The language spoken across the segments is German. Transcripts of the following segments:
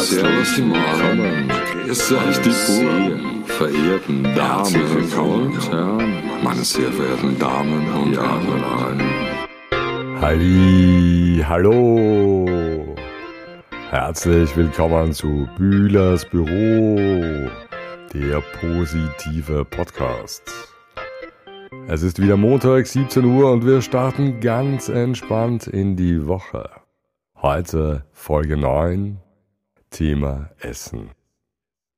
Servus die Morgen. Grüß euch die Buben. Verehrten Damen und Herren. Meine sehr verehrten Damen und Herren. Halli, hallo. Herzlich willkommen zu Bühlers Büro, der positive Podcast. Es ist wieder Montag, 17 Uhr und wir starten ganz entspannt in die Woche. Heute Folge 9, Thema Essen.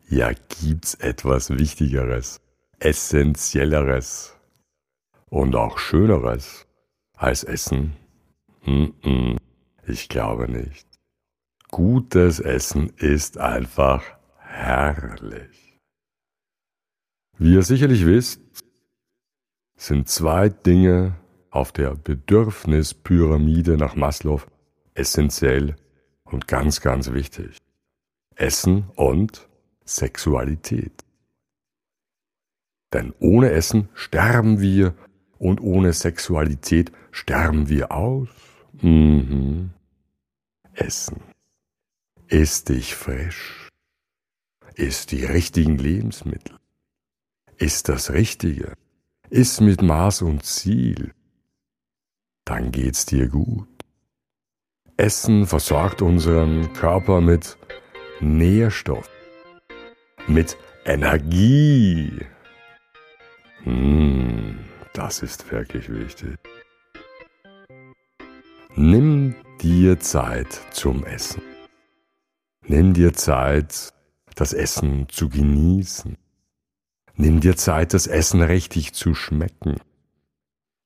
Ja, gibt's etwas Wichtigeres, Essentielleres und auch Schöneres als Essen? Mm -mm, ich glaube nicht. Gutes Essen ist einfach herrlich. Wie ihr sicherlich wisst, sind zwei Dinge auf der Bedürfnispyramide nach Maslow essentiell und ganz, ganz wichtig. Essen und Sexualität. Denn ohne Essen sterben wir und ohne Sexualität sterben wir aus. Mhm. Essen. Iss dich frisch. Iss die richtigen Lebensmittel. Iss das Richtige. Iss mit Maß und Ziel. Dann geht's dir gut. Essen versorgt unseren Körper mit Nährstoff, mit Energie. Hm, das ist wirklich wichtig. Nimm dir Zeit zum Essen. Nimm dir Zeit, das Essen zu genießen. Nimm dir Zeit, das Essen richtig zu schmecken.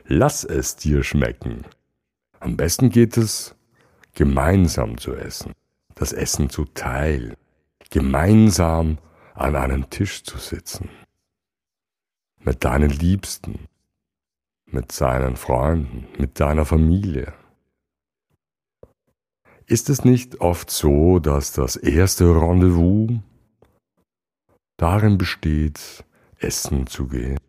Lass es dir schmecken. Am besten geht es, gemeinsam zu essen das Essen zu teilen, gemeinsam an einem Tisch zu sitzen, mit deinen Liebsten, mit seinen Freunden, mit deiner Familie. Ist es nicht oft so, dass das erste Rendezvous darin besteht, essen zu gehen?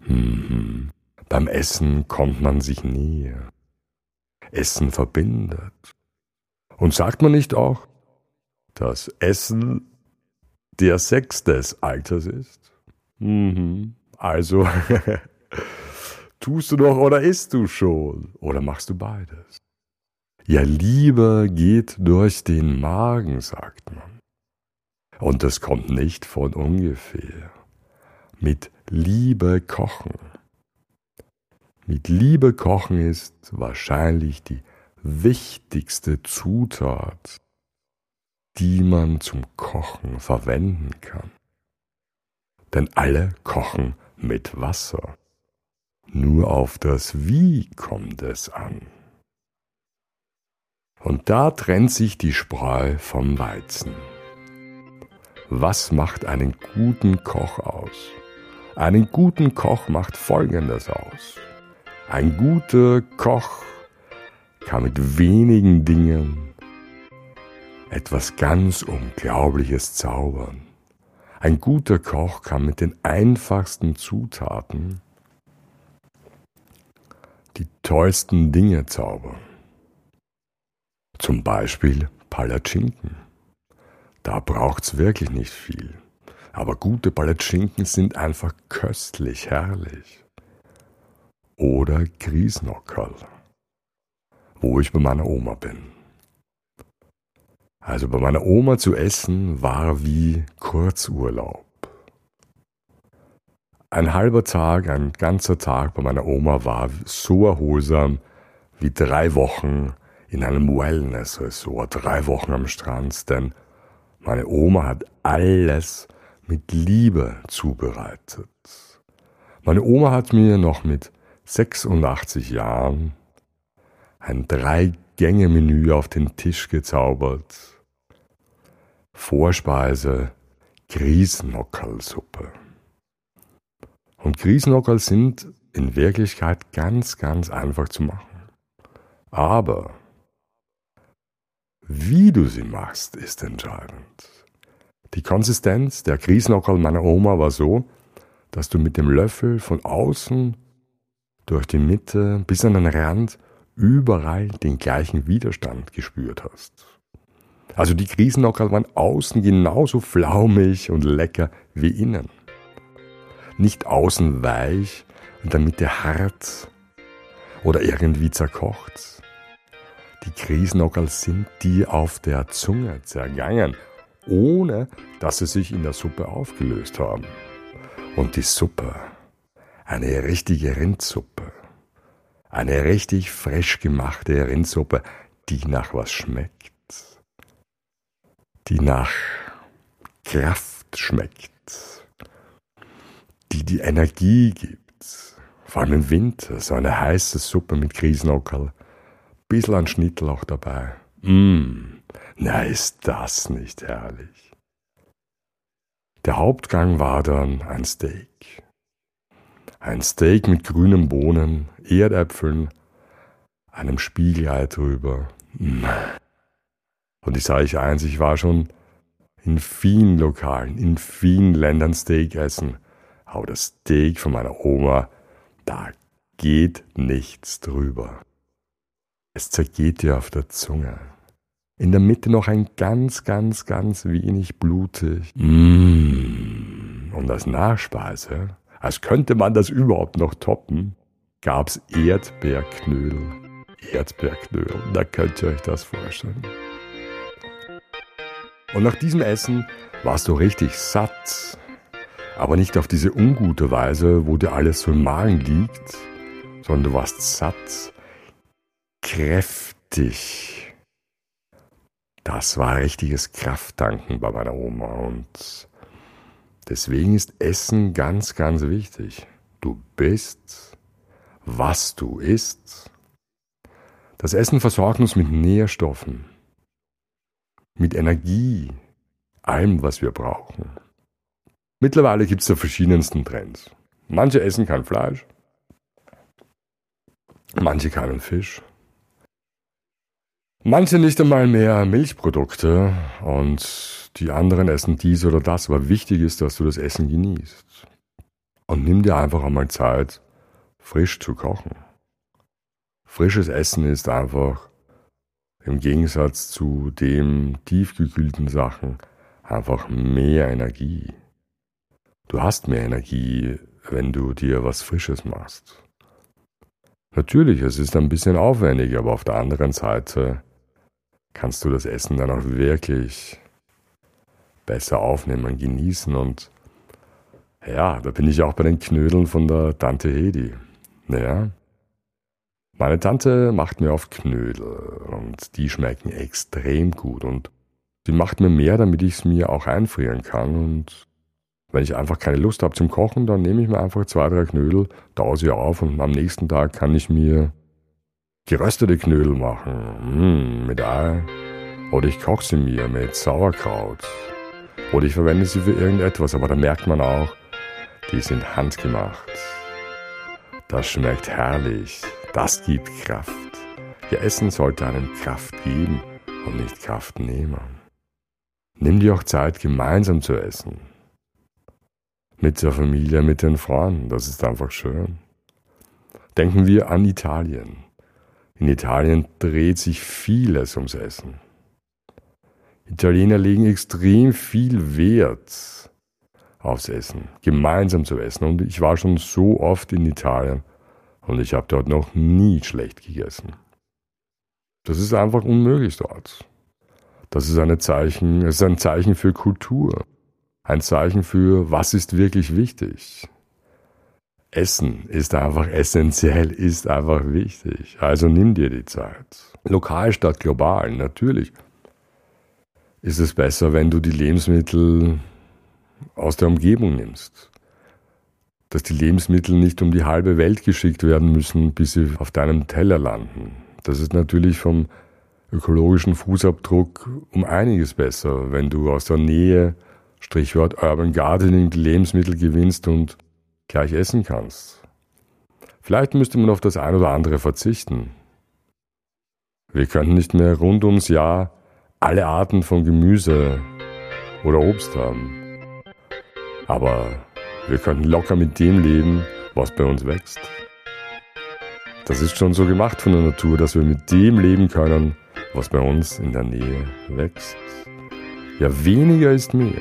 Mhm. Beim Essen kommt man sich näher. Essen verbindet. Und sagt man nicht auch, dass Essen der Sex des Alters ist? Mhm. Also, tust du doch oder isst du schon? Oder machst du beides? Ja, Liebe geht durch den Magen, sagt man. Und das kommt nicht von ungefähr. Mit Liebe kochen. Mit Liebe kochen ist wahrscheinlich die wichtigste Zutat, die man zum Kochen verwenden kann. Denn alle kochen mit Wasser. Nur auf das Wie kommt es an. Und da trennt sich die Spreu vom Weizen. Was macht einen guten Koch aus? Einen guten Koch macht Folgendes aus. Ein guter Koch kann mit wenigen Dingen etwas ganz Unglaubliches zaubern. Ein guter Koch kann mit den einfachsten Zutaten die tollsten Dinge zaubern. Zum Beispiel Palatschinken. Da braucht's wirklich nicht viel. Aber gute Palatschinken sind einfach köstlich, herrlich. Oder Griesnockerl wo ich bei meiner Oma bin. Also bei meiner Oma zu essen war wie Kurzurlaub. Ein halber Tag, ein ganzer Tag bei meiner Oma war so erholsam wie drei Wochen in einem Wellness-Resort, drei Wochen am Strand, denn meine Oma hat alles mit Liebe zubereitet. Meine Oma hat mir noch mit 86 Jahren ein Drei-Gänge-Menü auf den Tisch gezaubert. Vorspeise Griesnockerlsuppe. Und Griesnockerl sind in Wirklichkeit ganz, ganz einfach zu machen. Aber wie du sie machst, ist entscheidend. Die Konsistenz der Griesnockerl meiner Oma war so, dass du mit dem Löffel von außen durch die Mitte bis an den Rand überall den gleichen Widerstand gespürt hast. Also die Krisennockerl waren außen genauso flaumig und lecker wie innen. Nicht außen weich und in der hart oder irgendwie zerkocht. Die Krisennockerl sind die auf der Zunge zergangen, ohne dass sie sich in der Suppe aufgelöst haben. Und die Suppe, eine richtige Rindsuppe, eine richtig frisch gemachte Rindsuppe, die nach was schmeckt die nach Kraft schmeckt, die die Energie gibt. Vor allem im Winter, so eine heiße Suppe mit Kriesnockerl, bisschen an Schnittlauch dabei. Mmm, na ist das nicht herrlich. Der Hauptgang war dann ein Steak. Ein Steak mit grünen Bohnen, Erdäpfeln, einem Spiegelei drüber. Und ich sage euch eins, ich war schon in vielen Lokalen, in vielen Ländern Steak essen. Aber das Steak von meiner Oma, da geht nichts drüber. Es zergeht dir auf der Zunge. In der Mitte noch ein ganz, ganz, ganz wenig blutig. Mmh. Und als Nachspeise, als könnte man das überhaupt noch toppen, gab's Erdbeerknödel. Erdbeerknödel, da könnt ihr euch das vorstellen. Und nach diesem Essen warst du richtig satt. Aber nicht auf diese ungute Weise, wo dir alles so im Magen liegt, sondern du warst satt, kräftig. Das war richtiges Krafttanken bei meiner Oma und deswegen ist Essen ganz, ganz wichtig. Du bist, was du isst. Das Essen versorgt uns mit Nährstoffen mit Energie, allem, was wir brauchen. Mittlerweile gibt es da verschiedensten Trends. Manche essen kein Fleisch, manche keinen Fisch, manche nicht einmal mehr Milchprodukte und die anderen essen dies oder das, aber wichtig ist, dass du das Essen genießt. Und nimm dir einfach einmal Zeit, frisch zu kochen. Frisches Essen ist einfach im Gegensatz zu dem tiefgekühlten Sachen einfach mehr Energie. Du hast mehr Energie, wenn du dir was Frisches machst. Natürlich, es ist ein bisschen aufwendig, aber auf der anderen Seite kannst du das Essen dann auch wirklich besser aufnehmen, genießen und ja, da bin ich auch bei den Knödeln von der Tante Hedi. Naja, meine Tante macht mir oft Knödel und die schmecken extrem gut und sie macht mir mehr, damit ich es mir auch einfrieren kann und wenn ich einfach keine Lust habe zum Kochen, dann nehme ich mir einfach zwei, drei Knödel, taue sie auf und am nächsten Tag kann ich mir geröstete Knödel machen, mmh, mit Ei. Oder ich koche sie mir mit Sauerkraut. Oder ich verwende sie für irgendetwas, aber da merkt man auch, die sind handgemacht. Das schmeckt herrlich. Das gibt Kraft. Ihr Essen sollte einem Kraft geben und nicht Kraft nehmen. Nimm dir auch Zeit, gemeinsam zu essen. Mit der Familie, mit den Freunden, das ist einfach schön. Denken wir an Italien. In Italien dreht sich vieles ums Essen. Italiener legen extrem viel Wert aufs Essen, gemeinsam zu essen. Und ich war schon so oft in Italien und ich habe dort noch nie schlecht gegessen. Das ist einfach unmöglich dort. Das ist, eine Zeichen, es ist ein Zeichen für Kultur. Ein Zeichen für, was ist wirklich wichtig. Essen ist einfach essentiell, ist einfach wichtig. Also nimm dir die Zeit. Lokal statt global, natürlich. Ist es besser, wenn du die Lebensmittel aus der Umgebung nimmst dass die Lebensmittel nicht um die halbe Welt geschickt werden müssen, bis sie auf deinem Teller landen. Das ist natürlich vom ökologischen Fußabdruck um einiges besser, wenn du aus der Nähe, Strichwort Urban Gardening, die Lebensmittel gewinnst und gleich essen kannst. Vielleicht müsste man auf das ein oder andere verzichten. Wir könnten nicht mehr rund ums Jahr alle Arten von Gemüse oder Obst haben. Aber wir könnten locker mit dem leben, was bei uns wächst. Das ist schon so gemacht von der Natur, dass wir mit dem leben können, was bei uns in der Nähe wächst. Ja, weniger ist mehr.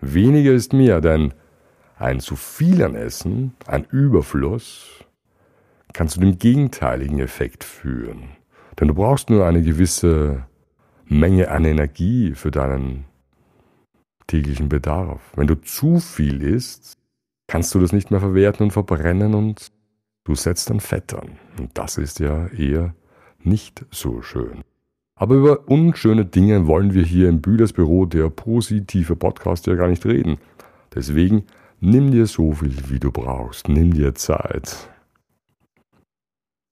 Weniger ist mehr, denn ein zu viel an Essen, ein Überfluss, kann zu dem gegenteiligen Effekt führen. Denn du brauchst nur eine gewisse Menge an Energie für deinen täglichen Bedarf. Wenn du zu viel isst, kannst du das nicht mehr verwerten und verbrennen und du setzt dann Fett an. Und das ist ja eher nicht so schön. Aber über unschöne Dinge wollen wir hier im Bühlers Büro, der positive Podcast, ja gar nicht reden. Deswegen nimm dir so viel, wie du brauchst. Nimm dir Zeit.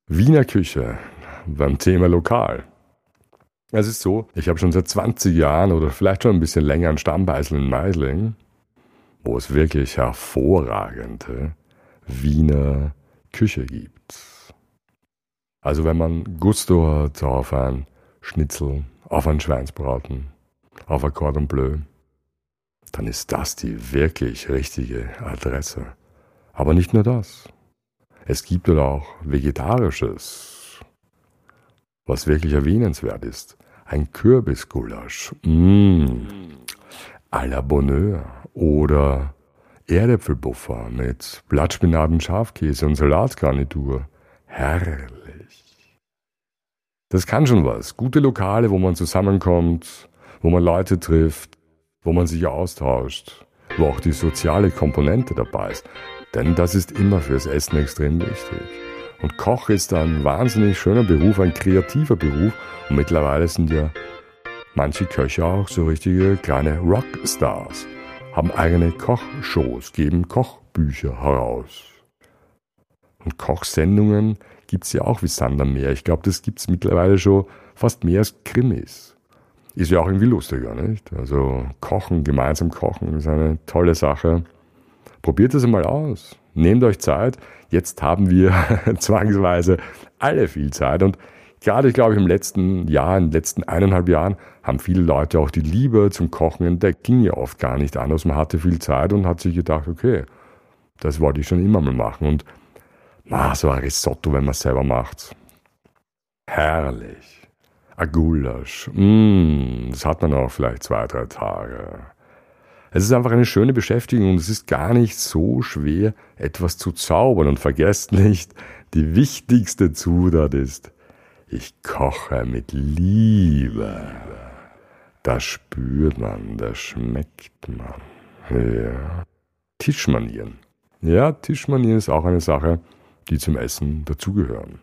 Wiener Küche beim Thema Lokal. Es ist so, ich habe schon seit 20 Jahren oder vielleicht schon ein bisschen länger einen Stammbeisel in Meisling, wo es wirklich hervorragende Wiener Küche gibt. Also wenn man Gusto hat auf ein Schnitzel, auf ein Schweinsbraten, auf ein Cordon Bleu, dann ist das die wirklich richtige Adresse. Aber nicht nur das. Es gibt dort auch Vegetarisches, was wirklich erwähnenswert ist. Ein Kürbisgulasch. Mmh. À la Bonheur. Oder Erdäpfelbuffer mit Blattspinaten, Schafkäse und Salatgarnitur. Herrlich. Das kann schon was. Gute Lokale, wo man zusammenkommt, wo man Leute trifft, wo man sich austauscht, wo auch die soziale Komponente dabei ist. Denn das ist immer fürs Essen extrem wichtig. Und Koch ist ein wahnsinnig schöner Beruf, ein kreativer Beruf. Und mittlerweile sind ja manche Köche auch so richtige kleine Rockstars, haben eigene Kochshows, geben Kochbücher heraus. Und Kochsendungen gibt's ja auch wie Sander mehr. Ich glaube, das gibt's mittlerweile schon fast mehr als Krimis. Ist ja auch irgendwie lustiger, nicht? Also kochen, gemeinsam kochen ist eine tolle Sache. Probiert es einmal aus. Nehmt euch Zeit. Jetzt haben wir zwangsweise alle viel Zeit und gerade, ich glaube, im letzten Jahr, in den letzten eineinhalb Jahren haben viele Leute auch die Liebe zum Kochen entdeckt. Ging ja oft gar nicht anders. Man hatte viel Zeit und hat sich gedacht, okay, das wollte ich schon immer mal machen. Und ah, so ein Risotto, wenn man es selber macht. Herrlich. Ein Gulasch. Mm, das hat man auch vielleicht zwei, drei Tage. Es ist einfach eine schöne Beschäftigung und es ist gar nicht so schwer, etwas zu zaubern. Und vergesst nicht, die wichtigste Zutat ist, ich koche mit Liebe. Das spürt man, das schmeckt man. Ja. Tischmanieren. Ja, Tischmanieren ist auch eine Sache, die zum Essen dazugehören.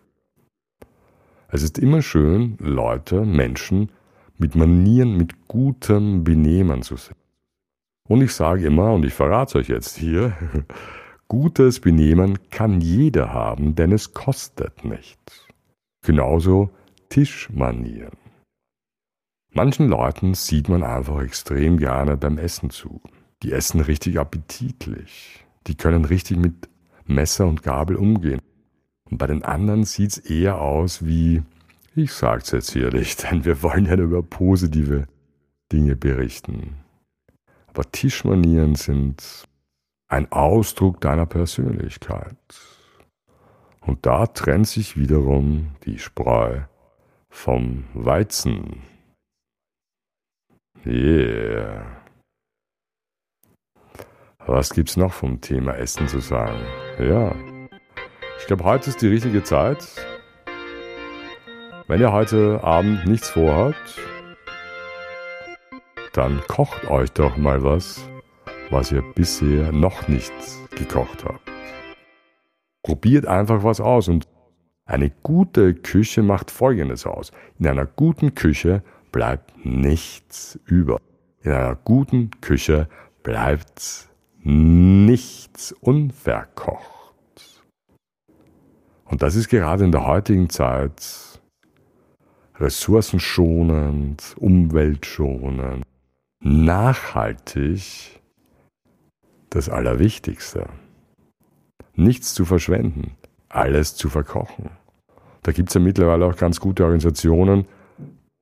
Es ist immer schön, Leute, Menschen mit Manieren, mit gutem Benehmen zu sehen. Und ich sage immer, und ich verrate euch jetzt hier, gutes Benehmen kann jeder haben, denn es kostet nichts. Genauso Tischmanieren. Manchen Leuten sieht man einfach extrem gerne beim Essen zu. Die essen richtig appetitlich. Die können richtig mit Messer und Gabel umgehen. Und bei den anderen sieht's eher aus wie, ich sag's jetzt hier nicht, denn wir wollen ja über positive Dinge berichten. Aber Tischmanieren sind ein Ausdruck deiner Persönlichkeit. Und da trennt sich wiederum die Spreu vom Weizen. Yeah. Was gibt's noch vom Thema Essen zu sagen? Ja. Ich glaube, heute ist die richtige Zeit. Wenn ihr heute Abend nichts vorhabt, dann kocht euch doch mal was, was ihr bisher noch nicht gekocht habt. Probiert einfach was aus und eine gute Küche macht Folgendes aus. In einer guten Küche bleibt nichts über. In einer guten Küche bleibt nichts unverkocht. Und das ist gerade in der heutigen Zeit ressourcenschonend, umweltschonend, nachhaltig das Allerwichtigste. Nichts zu verschwenden, alles zu verkochen. Da gibt es ja mittlerweile auch ganz gute Organisationen,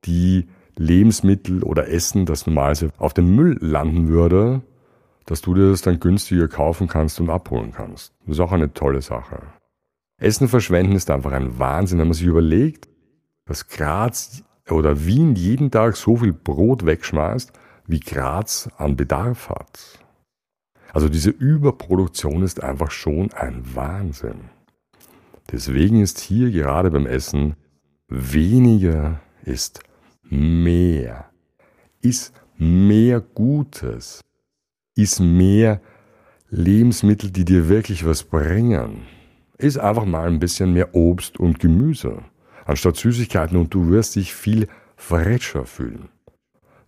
die Lebensmittel oder Essen, das normalerweise auf dem Müll landen würde, dass du dir das dann günstiger kaufen kannst und abholen kannst. Das ist auch eine tolle Sache. Essen verschwenden ist einfach ein Wahnsinn, wenn man sich überlegt, dass gerade oder Wien jeden Tag so viel Brot wegschmeißt, wie Graz an Bedarf hat. Also diese Überproduktion ist einfach schon ein Wahnsinn. Deswegen ist hier gerade beim Essen weniger ist mehr, ist mehr Gutes, ist mehr Lebensmittel, die dir wirklich was bringen. Ist einfach mal ein bisschen mehr Obst und Gemüse, anstatt Süßigkeiten und du wirst dich viel fresher fühlen.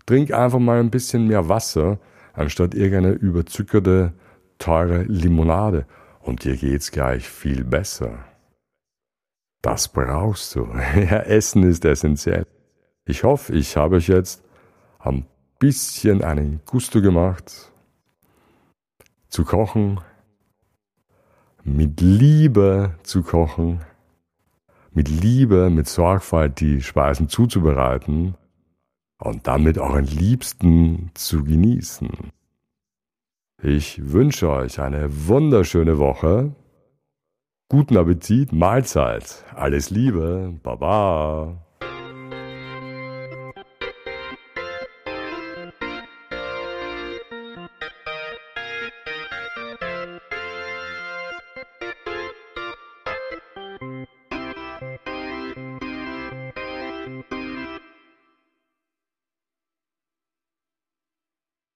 Trink einfach mal ein bisschen mehr Wasser, anstatt irgendeine überzuckerte, teure Limonade und dir geht's gleich viel besser. Das brauchst du. Ja, Essen ist essentiell. Ich hoffe, ich habe euch jetzt ein bisschen einen Gusto gemacht, zu kochen, mit Liebe zu kochen, mit Liebe, mit Sorgfalt die Speisen zuzubereiten und damit euren Liebsten zu genießen. Ich wünsche euch eine wunderschöne Woche. Guten Appetit, Mahlzeit, alles Liebe, Baba.